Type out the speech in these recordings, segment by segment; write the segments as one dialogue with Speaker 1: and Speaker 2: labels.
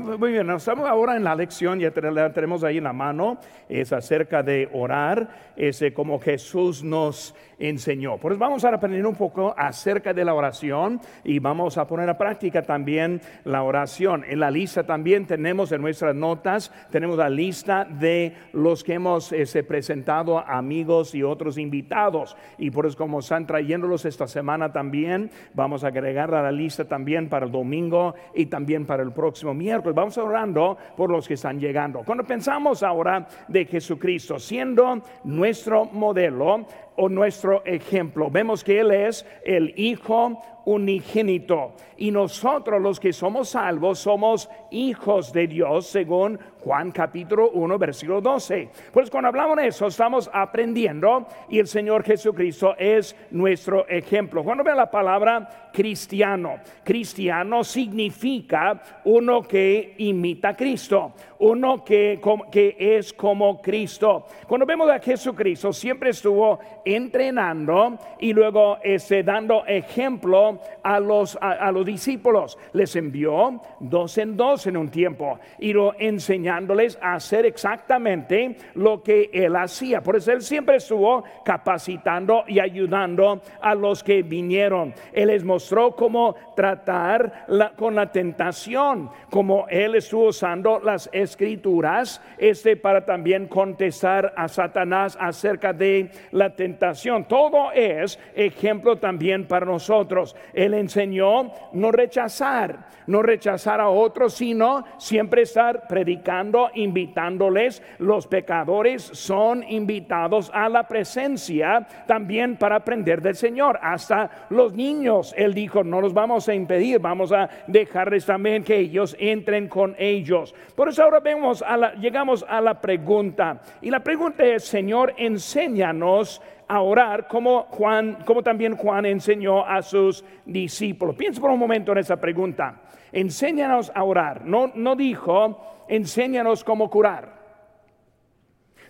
Speaker 1: Muy bien, estamos ahora en la lección, ya tenemos ahí en la mano, es acerca de orar, es como Jesús nos enseñó. Por eso vamos a aprender un poco acerca de la oración y vamos a poner a práctica también la oración. En la lista también tenemos en nuestras notas, tenemos la lista de los que hemos este, presentado amigos y otros invitados. Y por eso como están trayéndolos esta semana también, vamos a agregar a la lista también para el domingo y también para el próximo miércoles pues vamos orando por los que están llegando. Cuando pensamos ahora de Jesucristo siendo nuestro modelo o nuestro ejemplo, vemos que Él es el Hijo unigénito. Y nosotros los que somos salvos somos hijos de Dios según Juan capítulo 1 versículo 12. Pues cuando hablamos de eso estamos aprendiendo y el Señor Jesucristo es nuestro ejemplo. Cuando ve la palabra cristiano, cristiano significa uno que imita a Cristo, uno que, que es como Cristo. Cuando vemos a Jesucristo siempre estuvo entrenando y luego este, dando ejemplo a los, a, los discípulos. Les envió dos en dos en un tiempo y lo enseñándoles a hacer exactamente lo que él hacía. Por eso él siempre estuvo capacitando y ayudando a los que vinieron. Él les mostró cómo tratar con la tentación, como él estuvo usando las escrituras este para también contestar a Satanás acerca de la tentación. Todo es ejemplo también para nosotros. Él enseñó no rechazar, no rechazar a otros, sino siempre estar predicando, invitándoles. Los pecadores son invitados a la presencia también para aprender del Señor. Hasta los niños, Él dijo, no los vamos a impedir, vamos a dejarles también que ellos entren con ellos. Por eso ahora vemos a la, llegamos a la pregunta. Y la pregunta es, Señor, enséñanos a orar como Juan, como también Juan enseñó a sus discípulos. Piensa por un momento en esa pregunta. Enséñanos a orar. No, no dijo, enséñanos cómo curar.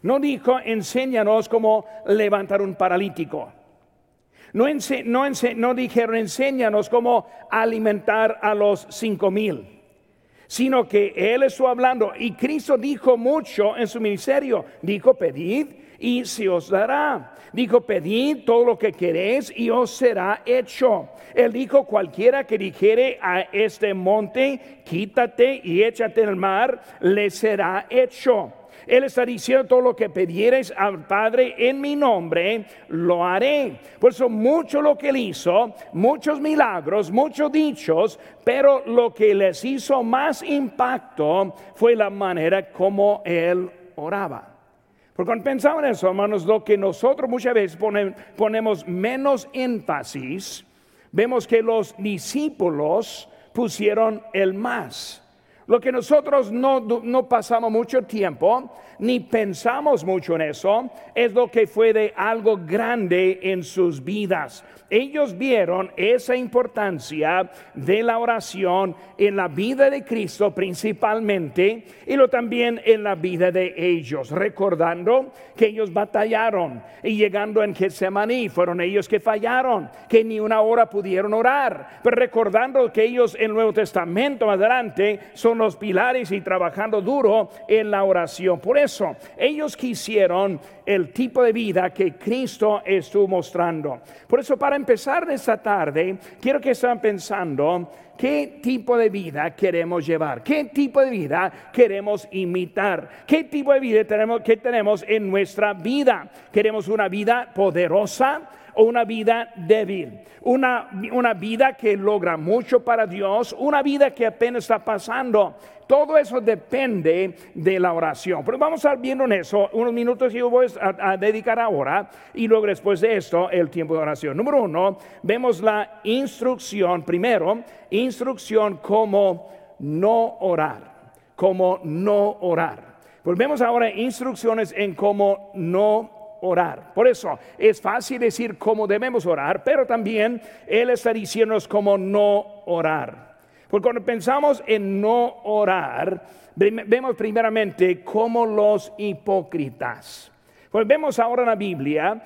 Speaker 1: No dijo, enséñanos cómo levantar un paralítico. No, no, no dijeron, enséñanos cómo alimentar a los cinco mil sino que Él estuvo hablando y Cristo dijo mucho en su ministerio. Dijo, pedid y se os dará. Dijo, pedid todo lo que queréis y os será hecho. Él dijo, cualquiera que dijere a este monte, quítate y échate en el mar, le será hecho. Él está diciendo todo lo que pidieres al Padre en mi nombre, lo haré. Por eso mucho lo que él hizo, muchos milagros, muchos dichos, pero lo que les hizo más impacto fue la manera como él oraba. Porque cuando pensamos en eso, hermanos, lo que nosotros muchas veces ponemos menos énfasis, vemos que los discípulos pusieron el más. Lo que nosotros no, no, pasamos mucho tiempo ni pensamos mucho en eso es lo que fue de algo grande en sus vidas. Ellos vieron esa importancia de la oración en la vida de Cristo principalmente y lo también en la vida de ellos, recordando que ellos batallaron y llegando en Getsemaní fueron ellos que fallaron, que ni una hora pudieron orar, pero recordando que ellos en el Nuevo Testamento adelante son los pilares y trabajando duro en la oración. Por eso ellos quisieron el tipo de vida que Cristo estuvo mostrando. Por eso para empezar esta tarde, quiero que estén pensando qué tipo de vida queremos llevar, qué tipo de vida queremos imitar, qué tipo de vida tenemos, que tenemos en nuestra vida. Queremos una vida poderosa o una vida débil, una, una vida que logra mucho para Dios, una vida que apenas está pasando. Todo eso depende de la oración. Pero vamos a estar viendo en eso unos minutos que yo voy a, dedicar ahora y luego después de esto el tiempo de oración. Número uno, vemos la instrucción, primero, instrucción como no orar, como no orar. Pues vemos ahora instrucciones en cómo no orar. Por eso es fácil decir cómo debemos orar, pero también Él está diciéndonos cómo no orar. Porque cuando pensamos en no orar, vemos primeramente como los hipócritas. Pues vemos ahora en la Biblia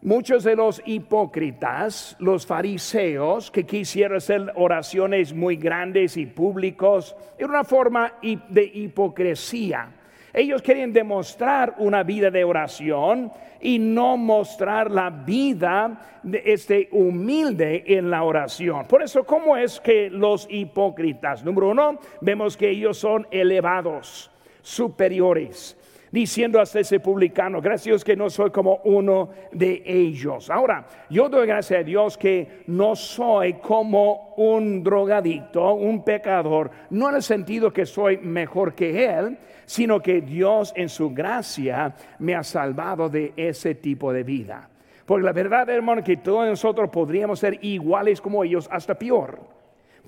Speaker 1: Muchos de los hipócritas, los fariseos, que quisieron hacer oraciones muy grandes y públicos, era una forma de hipocresía. Ellos querían demostrar una vida de oración y no mostrar la vida de este humilde en la oración. Por eso, ¿cómo es que los hipócritas? Número uno, vemos que ellos son elevados, superiores diciendo hasta ese publicano, gracias que no soy como uno de ellos. Ahora, yo doy gracias a Dios que no soy como un drogadicto, un pecador, no en el sentido que soy mejor que Él, sino que Dios en su gracia me ha salvado de ese tipo de vida. Porque la verdad, hermano, que todos nosotros podríamos ser iguales como ellos, hasta peor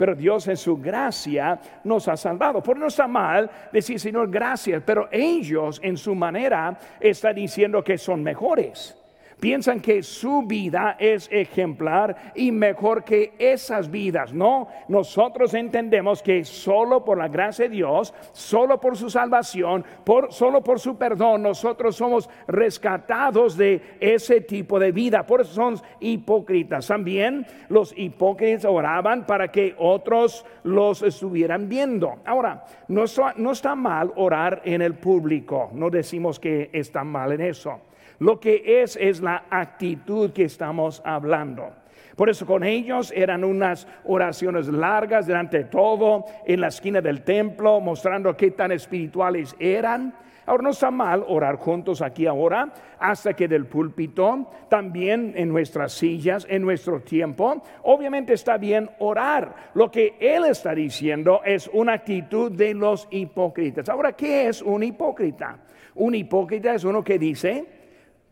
Speaker 1: pero Dios en su gracia nos ha salvado. Por no está mal decir, Señor, gracias, pero ellos en su manera están diciendo que son mejores piensan que su vida es ejemplar y mejor que esas vidas. No, nosotros entendemos que solo por la gracia de Dios, solo por su salvación, por, solo por su perdón, nosotros somos rescatados de ese tipo de vida. Por eso son hipócritas. También los hipócritas oraban para que otros los estuvieran viendo. Ahora, no, no está mal orar en el público. No decimos que está mal en eso. Lo que es es la actitud que estamos hablando. Por eso con ellos eran unas oraciones largas delante de todo en la esquina del templo, mostrando qué tan espirituales eran. Ahora no está mal orar juntos aquí ahora, hasta que del púlpito, también en nuestras sillas, en nuestro tiempo. Obviamente está bien orar. Lo que él está diciendo es una actitud de los hipócritas. Ahora, ¿qué es un hipócrita? Un hipócrita es uno que dice,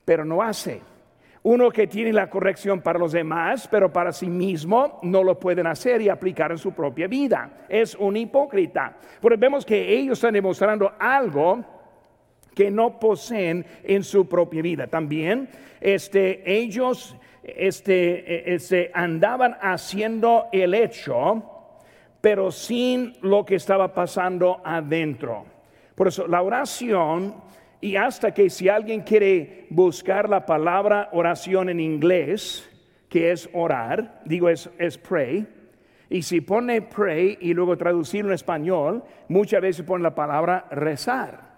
Speaker 1: pero no hace. Uno que tiene la corrección para los demás, pero para sí mismo no lo pueden hacer y aplicar en su propia vida. Es un hipócrita. Porque vemos que ellos están demostrando algo que no poseen en su propia vida. También este, ellos este, este, andaban haciendo el hecho, pero sin lo que estaba pasando adentro. Por eso la oración y hasta que si alguien quiere buscar la palabra oración en inglés, que es orar, digo es, es pray, y si pone pray y luego traducirlo en español, muchas veces pone la palabra rezar.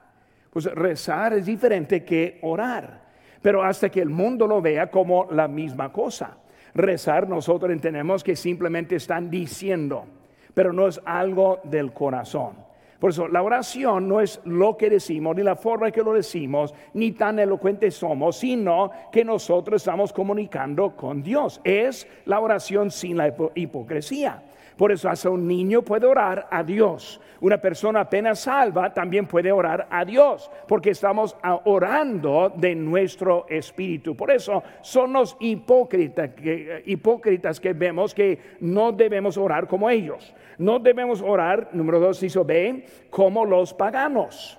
Speaker 1: Pues rezar es diferente que orar, pero hasta que el mundo lo vea como la misma cosa. Rezar nosotros entendemos que simplemente están diciendo, pero no es algo del corazón. Por eso la oración no es lo que decimos, ni la forma en que lo decimos, ni tan elocuentes somos, sino que nosotros estamos comunicando con Dios. Es la oración sin la hipocresía. Por eso hasta un niño puede orar a Dios. Una persona apenas salva también puede orar a Dios, porque estamos orando de nuestro espíritu. Por eso son los hipócritas que, hipócritas que vemos que no debemos orar como ellos. No debemos orar, número dos, hizo B, como los paganos.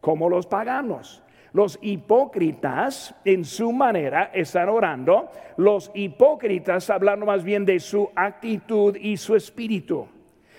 Speaker 1: Como los paganos. Los hipócritas en su manera están orando. Los hipócritas hablando más bien de su actitud y su espíritu.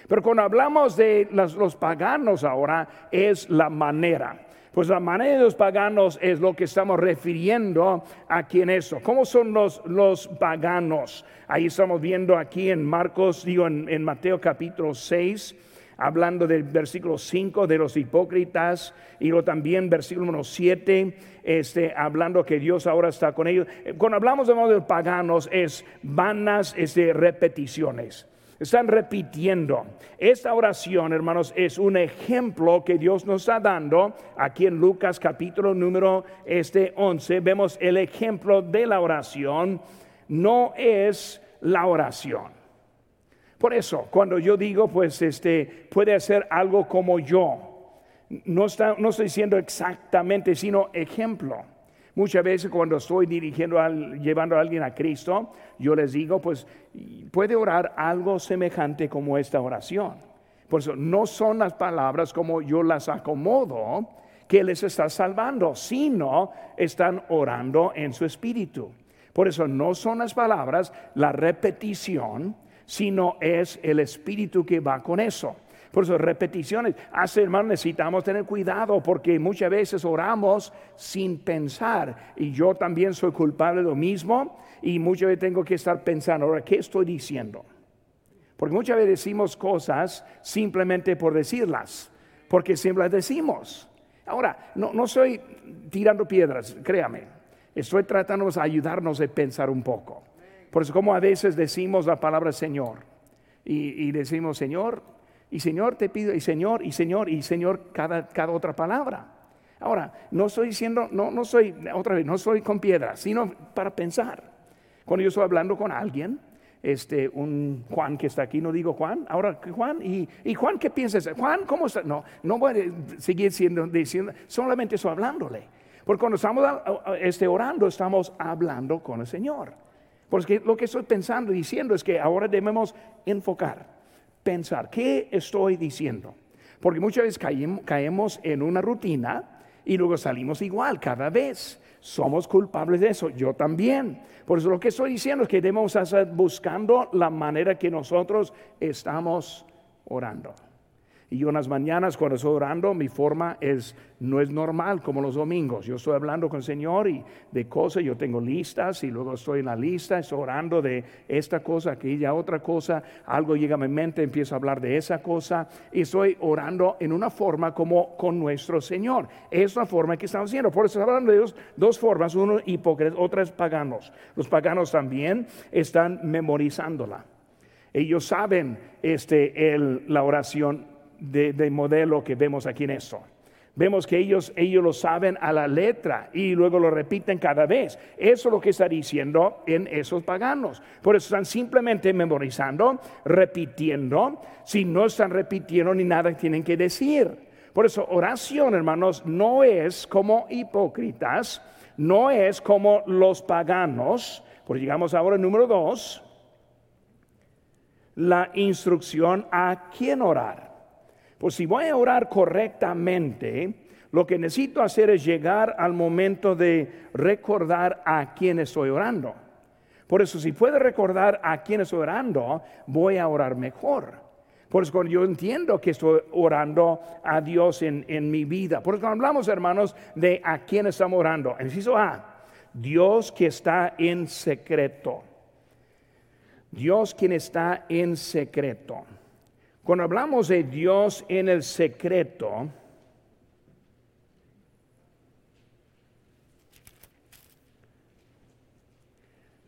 Speaker 1: Pero cuando hablamos de los, paganos ahora es la manera. Pues la manera de los paganos es lo que estamos refiriendo aquí en eso. ¿Cómo son los, los paganos? Ahí estamos viendo aquí en Marcos, digo en, en Mateo capítulo 6 hablando del versículo 5 de los hipócritas y luego también versículo número 7, este, hablando que Dios ahora está con ellos. Cuando hablamos de los paganos es vanas este, repeticiones. Están repitiendo. Esta oración, hermanos, es un ejemplo que Dios nos está dando. Aquí en Lucas capítulo número este 11 vemos el ejemplo de la oración. No es la oración. Por eso, cuando yo digo, pues, este, puede hacer algo como yo, no, está, no estoy diciendo exactamente, sino ejemplo. Muchas veces cuando estoy dirigiendo, al, llevando a alguien a Cristo, yo les digo, pues, puede orar algo semejante como esta oración. Por eso, no son las palabras como yo las acomodo que les está salvando, sino están orando en su espíritu. Por eso no son las palabras, la repetición, sino es el espíritu que va con eso. Por eso repeticiones. Hace hermano, necesitamos tener cuidado porque muchas veces oramos sin pensar. Y yo también soy culpable de lo mismo. Y muchas veces tengo que estar pensando, ahora, ¿qué estoy diciendo? Porque muchas veces decimos cosas simplemente por decirlas. Porque siempre las decimos. Ahora, no, no estoy tirando piedras, créame. Estoy tratando de ayudarnos a pensar un poco. Por eso como a veces decimos la palabra Señor y, decimos Señor y Señor te pido y Señor y Señor y Señor cada, cada otra palabra. Ahora, no estoy diciendo, no, no soy, otra vez, no soy con piedras, sino para pensar. Cuando yo estoy hablando con alguien, este, un Juan que está aquí, no digo Juan, ahora Juan, y, y Juan, ¿qué piensas? Juan, ¿cómo está? No, no voy a seguir siendo, diciendo, solamente estoy hablándole. Porque cuando estamos este, orando, estamos hablando con el Señor. Porque lo que estoy pensando y diciendo es que ahora debemos enfocar, pensar, ¿qué estoy diciendo? Porque muchas veces caemos en una rutina y luego salimos igual cada vez. Somos culpables de eso, yo también. Por eso lo que estoy diciendo es que debemos estar buscando la manera que nosotros estamos orando. Y yo en las mañanas cuando estoy orando, mi forma es, no es normal como los domingos. Yo estoy hablando con el Señor y de cosas, yo tengo listas y luego estoy en la lista, estoy orando de esta cosa, aquella otra cosa, algo llega a mi mente, empiezo a hablar de esa cosa y estoy orando en una forma como con nuestro Señor. Es la forma que estamos haciendo. Por eso estamos hablando de dos, dos formas, uno hipócritas, otras paganos. Los paganos también están memorizándola. Ellos saben este, el, la oración de, modelo que vemos aquí en esto. Vemos que ellos, ellos lo saben a la letra y luego lo repiten cada vez. Eso es lo que está diciendo en esos paganos. Por eso están simplemente memorizando, repitiendo. Si no están repitiendo ni nada tienen que decir. Por eso oración, hermanos, no es como hipócritas, no es como los paganos. Porque llegamos ahora al número dos, la instrucción a quién orar. Pues si voy a orar correctamente, lo que necesito hacer es llegar al momento de recordar a quién estoy orando. Por eso, si puedo recordar a quién estoy orando, voy a orar mejor. Por eso yo entiendo que estoy orando a Dios en, mi vida. Por eso hablamos, hermanos, de a quién estamos orando. Inciso A, Dios que está en secreto. Dios quien está en secreto. Cuando hablamos de Dios en el secreto,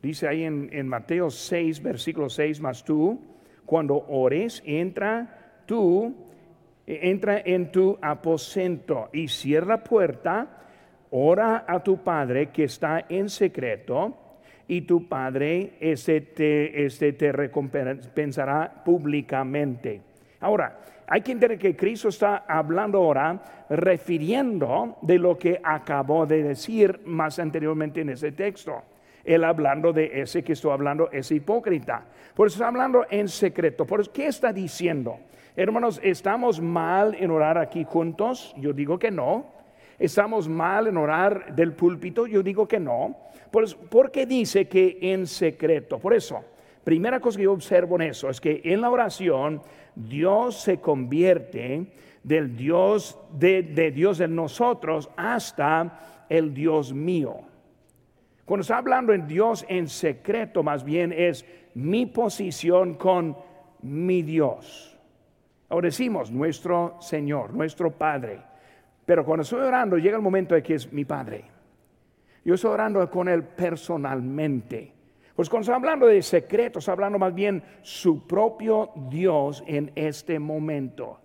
Speaker 1: dice ahí en, Mateo 6, versículo 6, más tú, cuando ores, entra tú, entra en tu aposento y cierra puerta, ora a tu Padre que está en secreto y tu Padre ese te, ese te recompensará públicamente. Ahora, hay que entender que Cristo está hablando ahora refiriendo de lo que acabó de decir más anteriormente en ese texto. Él hablando de ese que estoy hablando, es hipócrita. Por eso está hablando en secreto. Por eso, ¿qué está diciendo? Hermanos, ¿estamos mal en orar aquí juntos? Yo digo que no. ¿Estamos mal en orar del púlpito? Yo digo que no. ¿Por qué dice que en secreto? Por eso, primera cosa que yo observo en eso es que en la oración Dios se convierte del Dios de, Dios en nosotros hasta el Dios mío. Cuando está hablando en Dios en secreto, más bien es mi posición con mi Dios. Ahora decimos nuestro Señor, nuestro Padre. Pero cuando estoy orando, llega el momento de que es mi Padre. Yo estoy orando con Él personalmente. Pues cuando está hablando de secretos, hablando más bien su propio Dios en este momento.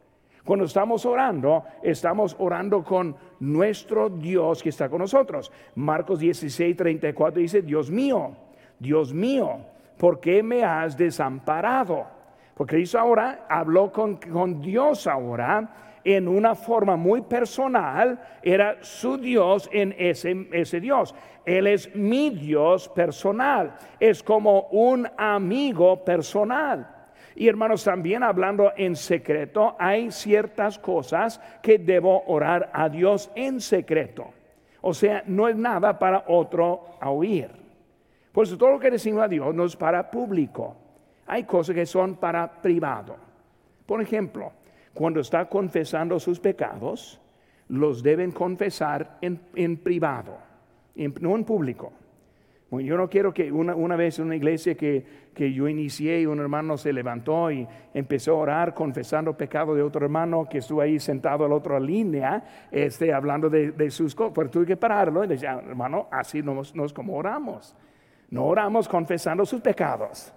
Speaker 1: Cuando estamos orando, estamos orando con nuestro Dios que está con nosotros. Marcos 16, 34 dice, Dios mío, Dios mío, ¿por qué me has desamparado? Porque Cristo ahora habló con, con Dios ahora en una forma muy personal, era su Dios en ese, ese Dios. Él es mi Dios personal, es como un amigo personal. Y hermanos, también hablando en secreto, hay ciertas cosas que debo orar a Dios en secreto. O sea, no es nada para otro oír. Por eso todo lo que decimos a Dios no es para público. Hay cosas que son para privado. Por ejemplo, cuando está confesando sus pecados, los deben confesar en, privado, no en público. yo no quiero que una, vez en una iglesia que, yo inicié, un hermano se levantó y empezó a orar confesando pecado de otro hermano que estuvo ahí sentado a la otra línea, este, hablando de, sus cosas. Pero tuve que pararlo y decía, hermano, así no es como oramos. No oramos confesando sus pecados.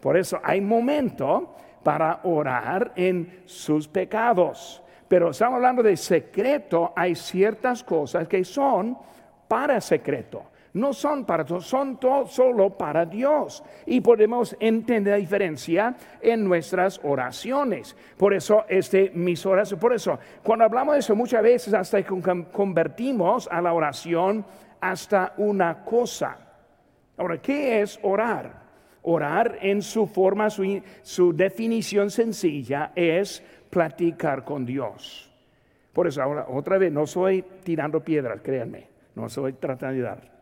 Speaker 1: Por eso hay momento para orar en sus pecados. Pero estamos hablando de secreto, hay ciertas cosas que son para secreto. No son para todos, son todo, solo para Dios. Y podemos entender la diferencia en nuestras oraciones. Por eso, este, mis oraciones, por eso, cuando hablamos de eso, muchas veces hasta convertimos a la oración hasta una cosa. Ahora, ¿qué es orar? Orar en su forma, su, definición sencilla es platicar con Dios. Por eso ahora, otra vez, no soy tirando piedras, créanme, no soy tratando de dar.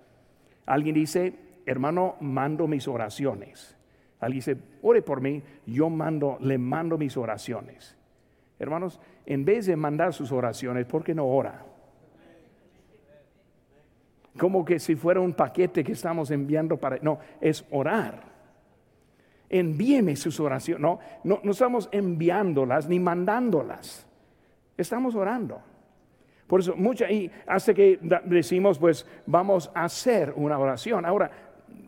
Speaker 1: Alguien dice, hermano, mando mis oraciones. Alguien dice, ore por mí, yo mando, le mando mis oraciones. Hermanos, en vez de mandar sus oraciones, ¿por qué no ora? Como que si fuera un paquete que estamos enviando para... No, es orar envíeme sus oraciones. No, no, no estamos enviándolas ni mandándolas. Estamos orando. Por eso, mucha, y hasta que decimos, pues vamos a hacer una oración. Ahora,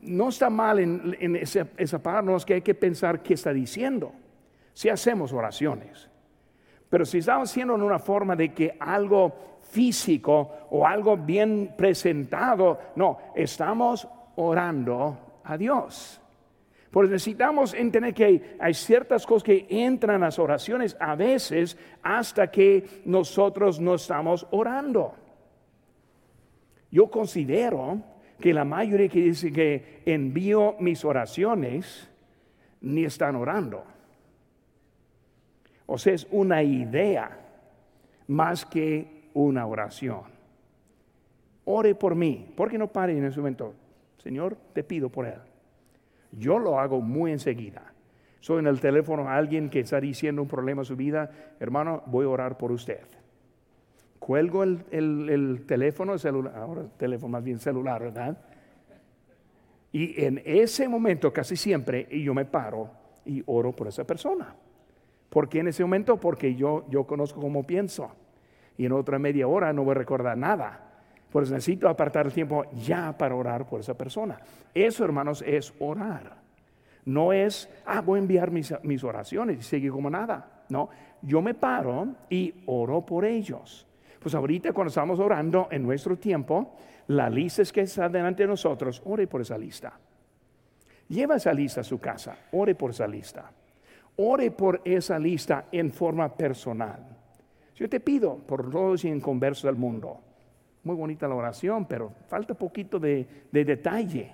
Speaker 1: no está mal en, esa, palabra, que hay que pensar qué está diciendo. Si hacemos oraciones. Pero si estamos haciendo en una forma de que algo físico o algo bien presentado, no, estamos orando a Dios. Porque necesitamos entender que hay, ciertas cosas que entran en las oraciones a veces hasta que nosotros no estamos orando. Yo considero que la mayoría que dice que envío mis oraciones ni están orando. O sea, es una idea más que una oración. Ore por mí. ¿Por qué no pare en ese momento? Señor, te pido por él. Yo lo hago muy enseguida. Soy en el teléfono a alguien que está diciendo un problema en su vida, hermano, voy a orar por usted. Cuelgo el, teléfono, celular, ahora el teléfono más bien celular, ¿verdad? Y en ese momento, casi siempre, yo me paro y oro por esa persona. ¿Por qué en ese momento? Porque yo, yo conozco cómo pienso. Y en otra media hora no voy a recordar nada. Por eso necesito apartar el tiempo ya para orar por esa persona. Eso, hermanos, es orar. No es, ah, voy a enviar mis, oraciones y sigue como nada. No, yo me paro y oro por ellos. Pues ahorita cuando estamos orando en nuestro tiempo, la lista es que está delante de nosotros, ore por esa lista. Lleva esa lista a su casa, ore por esa lista. Ore por esa lista en forma personal. Yo te pido por todos y en converso del mundo muy bonita la oración, pero falta poquito de, detalle.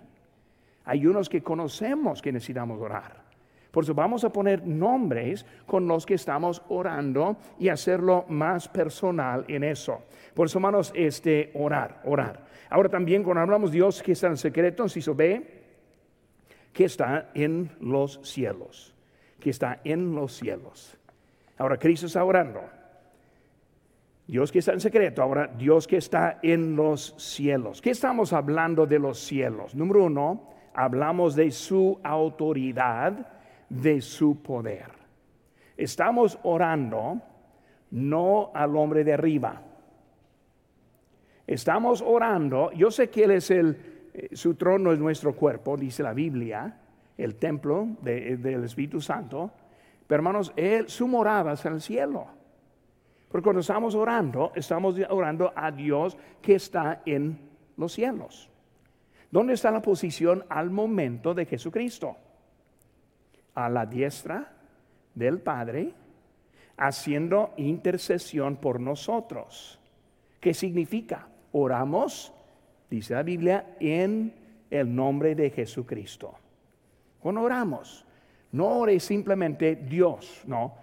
Speaker 1: Hay unos que conocemos que necesitamos orar. Por eso vamos a poner nombres con los que estamos orando y hacerlo más personal en eso. Por eso, hermanos, este orar, orar. Ahora también cuando hablamos de Dios que está en secreto, si se ve que está en los cielos, que está en los cielos. Ahora Cristo está orando. Dios que está en secreto, ahora Dios que está en los cielos. ¿Qué estamos hablando de los cielos? Número uno, hablamos de su autoridad, de su poder. Estamos orando no al hombre de arriba. Estamos orando, yo sé que Él es el, eh, su trono es nuestro cuerpo, dice la Biblia, el templo del Espíritu Santo, pero hermanos, Él, su morada es en el cielo. Porque cuando estamos orando, estamos orando a Dios que está en los cielos. ¿Dónde está la posición al momento de Jesucristo? A la diestra del Padre, haciendo intercesión por nosotros. ¿Qué significa? Oramos, dice la Biblia, en el nombre de Jesucristo. Cuando oramos, no ore simplemente Dios, no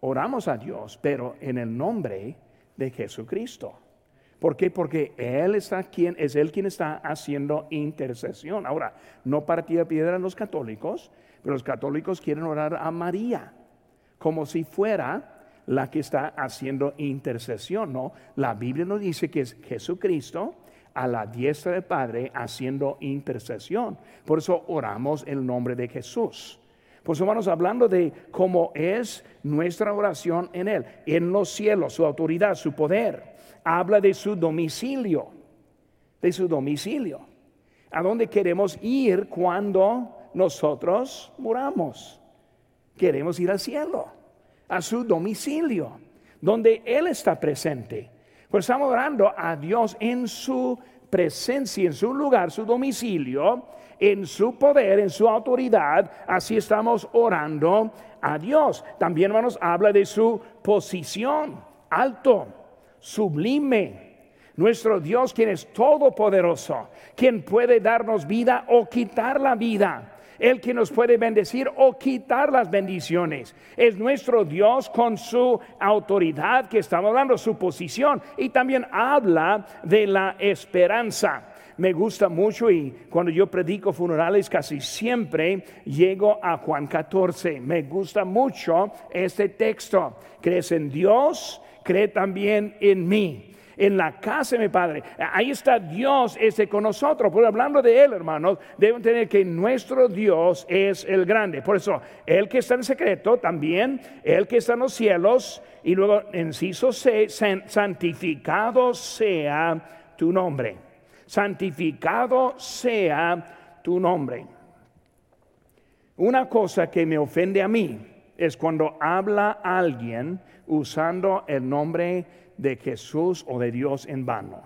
Speaker 1: oramos a Dios, pero en el nombre de Jesucristo. ¿Por qué? Porque Él está quien, es Él quien está haciendo intercesión. Ahora, no partía piedra los católicos, pero los católicos quieren orar a María, como si fuera la que está haciendo intercesión, ¿no? La Biblia nos dice que es Jesucristo a la diestra del Padre haciendo intercesión. Por eso oramos el nombre de Jesús. Pues hermanos, hablando de cómo es nuestra oración en Él, en los cielos, su autoridad, su poder, habla de su domicilio, de su domicilio. ¿A dónde queremos ir cuando nosotros muramos? Queremos ir al cielo, a su domicilio, donde Él está presente. Pues estamos orando a Dios en su presencia, en su lugar, su domicilio, en su poder, en su autoridad. Así estamos orando a Dios. También, hermanos, habla de su posición, alto, sublime. Nuestro Dios, quien es todopoderoso, quien puede darnos vida o quitar la vida. El que nos puede bendecir o quitar las bendiciones. Es nuestro Dios con su autoridad que estamos hablando, su posición. Y también habla de la esperanza me gusta mucho y cuando yo predico funerales casi siempre llego a Juan 14. Me gusta mucho este texto. ¿Crees en Dios? Cree también en mí en la casa de mi Padre. Ahí está Dios ese con nosotros. Por hablando de Él, hermanos, deben tener que nuestro Dios es el grande. Por eso, el que está en secreto, también el que está en los cielos, y luego, inciso C, santificado sea tu nombre. Santificado sea tu nombre. Una cosa que me ofende a mí es cuando habla alguien usando el nombre de Jesús o de Dios en vano.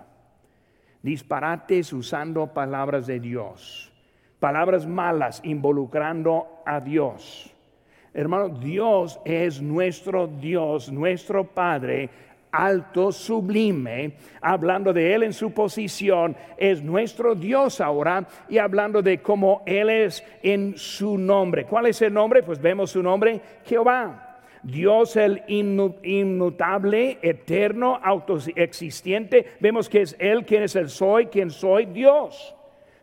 Speaker 1: Disparates usando palabras de Dios. Palabras malas involucrando a Dios. Hermano, Dios es nuestro Dios, nuestro Padre, alto, sublime, hablando de Él en su posición, es nuestro Dios ahora y hablando de cómo Él es en su nombre. ¿Cuál es el nombre? Pues vemos su nombre, Jehová. Dios el inmutable, eterno, autoexistente. Vemos que es Él quien es el soy, quien soy Dios.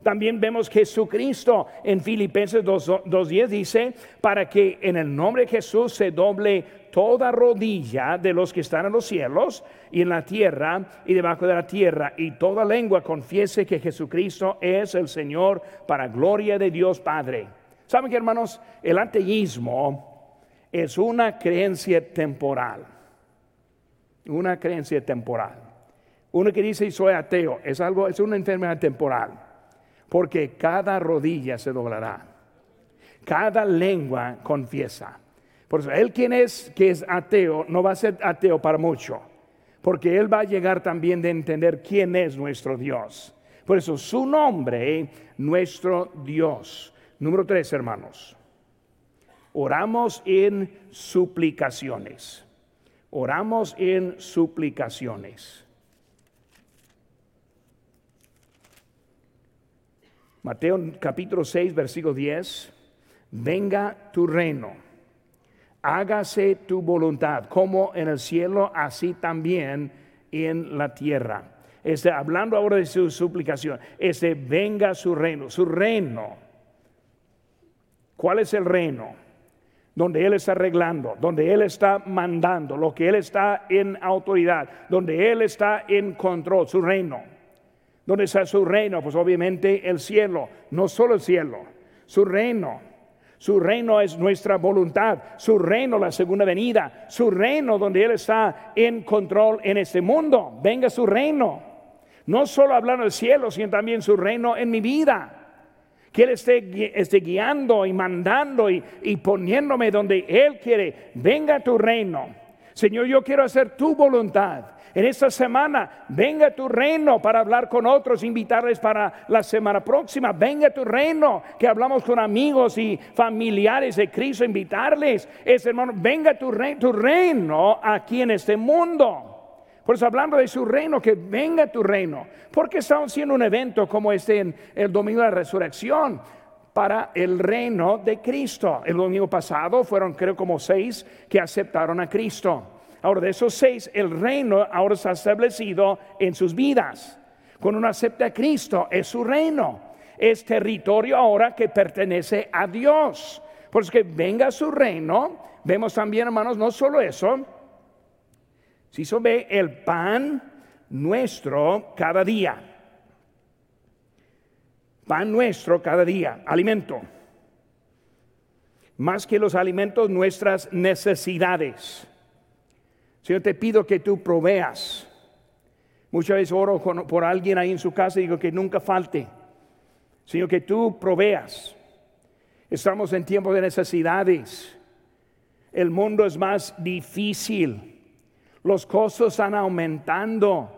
Speaker 1: También vemos Jesucristo en Filipenses 2.10 dice, para que en el nombre de Jesús se doble toda rodilla de los que están en los cielos y en la tierra y debajo de la tierra, y toda lengua confiese que Jesucristo es el Señor para gloria de Dios Padre. ¿Saben que hermanos? El ateísmo es una creencia temporal. Una creencia temporal. Uno que dice soy ateo es algo, es una enfermedad temporal, porque cada rodilla se doblará, cada lengua confiesa. Por eso, él quien es que es ateo no va a ser ateo para mucho, porque él va a llegar también de entender quién es nuestro Dios. Por eso, su nombre, nuestro Dios. Número tres, hermanos. Oramos en suplicaciones. Oramos en suplicaciones. Mateo capítulo 6, versículo 10. Venga tu reino. Hágase tu voluntad, como en el cielo, así también en la tierra. Este, hablando ahora de su suplicación, este, venga su reino, su reino. ¿Cuál es el reino? donde Él está arreglando, donde Él está mandando, lo que Él está en autoridad, donde Él está en control, su reino. ¿Dónde está su reino? Pues obviamente el cielo, no solo el cielo, su reino. Su reino es nuestra voluntad, su reino la segunda venida, su reino donde Él está en control en este mundo. Venga su reino. No solo hablando del cielo, sino también su reino en mi vida que Él esté, guiando y mandando y, y poniéndome donde Él quiere. Venga tu reino. Señor, yo quiero hacer tu voluntad. En esta semana, venga tu reino para hablar con otros, invitarles para la semana próxima. Venga tu reino, que hablamos con amigos y familiares de Cristo, invitarles. Es hermano, venga tu reino, tu reino aquí en este mundo. Por eso hablando de su reino, que venga tu reino. Porque estamos haciendo un evento como este en el domingo de la resurrección para el reino de Cristo. El domingo pasado fueron creo como seis que aceptaron a Cristo. Ahora de esos seis, el reino ahora está establecido en sus vidas. Cuando uno acepta a Cristo, es su reino. Es territorio ahora que pertenece a Dios. Por eso que venga su reino. Vemos también, hermanos, no solo eso, Si se ve el pan nuestro cada día. Pan nuestro cada día, alimento. Más que los alimentos, nuestras necesidades. Señor, te pido que tú proveas. Muchas veces oro por alguien ahí en su casa y digo que nunca falte. Señor, que tú proveas. Estamos en tiempos de necesidades. El mundo es más difícil. Los costos están aumentando.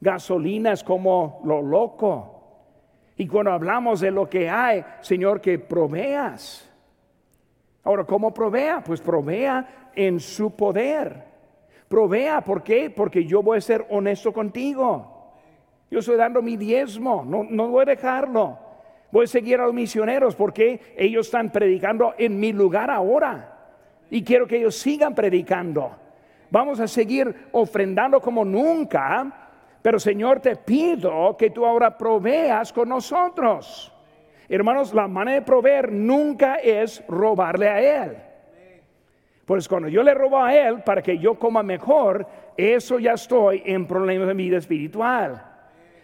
Speaker 1: Gasolinas como lo loco. Y cuando hablamos de lo que hay, Señor, que proveas. Ahora, ¿cómo provea? Pues provea en su poder. Provea, ¿por qué? Porque yo voy a ser honesto contigo. Yo estoy dando mi diezmo, no, no voy a dejarlo. Voy a seguir a los misioneros porque ellos están predicando en mi lugar ahora. Y quiero que ellos sigan predicando. Vamos a seguir ofrendando como nunca. Pero Señor, te pido que tú ahora proveas con nosotros. Hermanos, la manera de proveer nunca es robarle a Él. Pues cuando yo le robo a Él para que yo coma mejor, eso ya estoy en problemas de vida espiritual.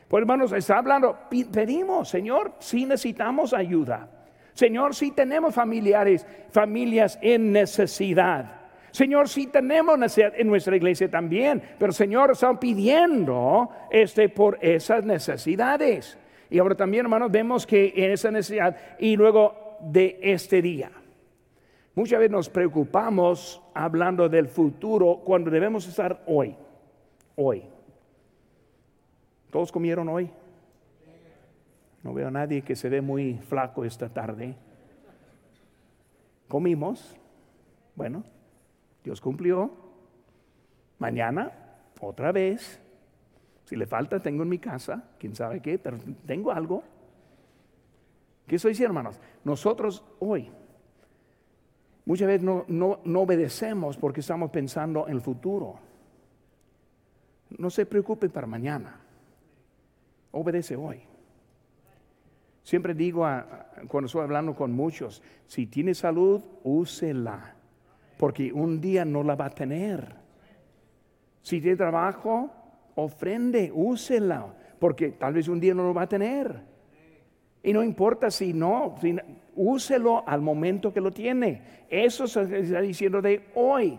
Speaker 1: Pues hermanos, está hablando, pedimos, Señor, si necesitamos ayuda. Señor, si tenemos familiares, familias en necesidad. Señor, si tenemos necesidad en nuestra iglesia también, pero Señor, estamos pidiendo este por esas necesidades. Y ahora también, hermanos, vemos que en esa necesidad y luego de este día. Muchas veces nos preocupamos hablando del futuro cuando debemos estar hoy. Hoy. ¿Todos comieron hoy? No veo a nadie que se ve muy flaco esta tarde. Comimos. Bueno, Dios cumplió. Mañana, otra vez. Si le falta, tengo en mi casa, quién sabe qué, pero tengo algo. ¿Qué soy hermanos? Nosotros hoy Muchas veces no, obedecemos porque estamos pensando en el futuro. No se preocupe para mañana. Obedece hoy. Siempre digo cuando estoy hablando con muchos, si tiene salud, úsela, porque un día no la va a tener. Si tiene trabajo, ofrende, úsela, porque tal vez un día no lo va a tener. Y no importa si no, úselo al momento que lo tiene. Eso se está diciendo de hoy.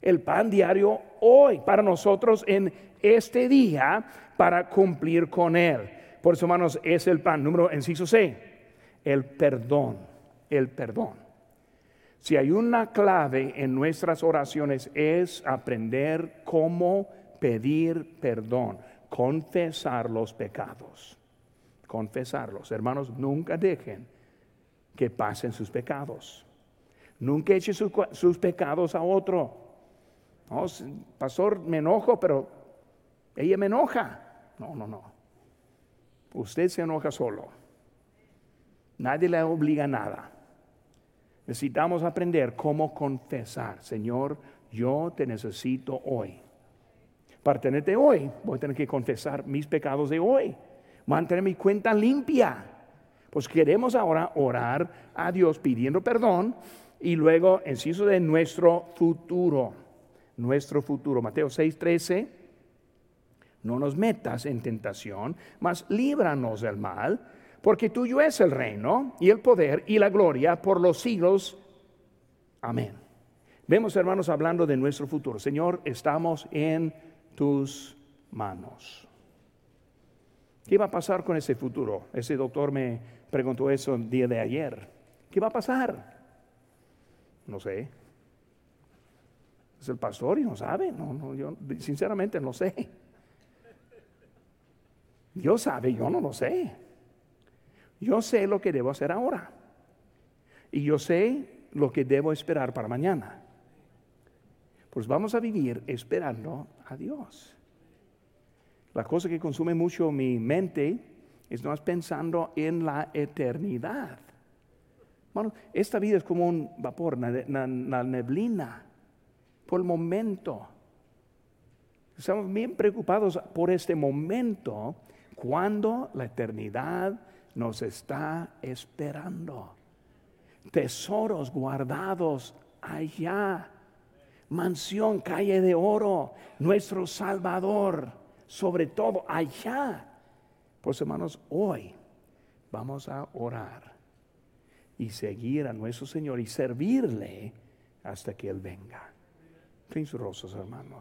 Speaker 1: El pan diario hoy, para nosotros en este día, para cumplir con él. Por eso, hermanos, es el pan. Número, enciso C, el perdón, el perdón. Si hay una clave en nuestras oraciones es aprender cómo pedir perdón, confesar los pecados, confesarlos. Hermanos, nunca dejen que pasen sus pecados. Nunca eche sus, pecados a otro. pastor, me enojo, pero ella me enoja. No, no, no. Usted se enoja solo. Nadie le obliga a nada. Necesitamos aprender cómo confesar. Señor, yo te necesito hoy. Para tenerte hoy, voy a tener que confesar mis pecados de hoy. Mantener mi cuenta limpia. Pues queremos ahora orar a Dios pidiendo perdón y luego, inciso de nuestro futuro, nuestro futuro. Mateo 6:13, no nos metas en tentación, mas líbranos del mal, porque tuyo es el reino y el poder y la gloria por los siglos. Amén. Vemos, hermanos, hablando de nuestro futuro. Señor, estamos en tus manos. ¿Qué va a pasar con ese futuro? Ese doctor me preguntó eso el día de ayer. ¿Qué va a pasar? No sé. Es el pastor y no sabe. No, no, yo sinceramente no sé. Dios sabe, yo no lo sé. Yo sé lo que debo hacer ahora. Y yo sé lo que debo esperar para mañana. Pues vamos a vivir esperando a Dios. La cosa que consume mucho mi mente es más pensando en la eternidad. Bueno, esta vida es como un vapor, una, neblina, por el momento. Estamos bien preocupados por este momento cuando la eternidad nos está esperando. Tesoros guardados allá. mansión, calle de oro, nuestro Salvador, sobre todo allá. Pues hermanos, hoy vamos a orar y seguir a nuestro Señor y servirle hasta que Él venga. Fin rosas, hermanos.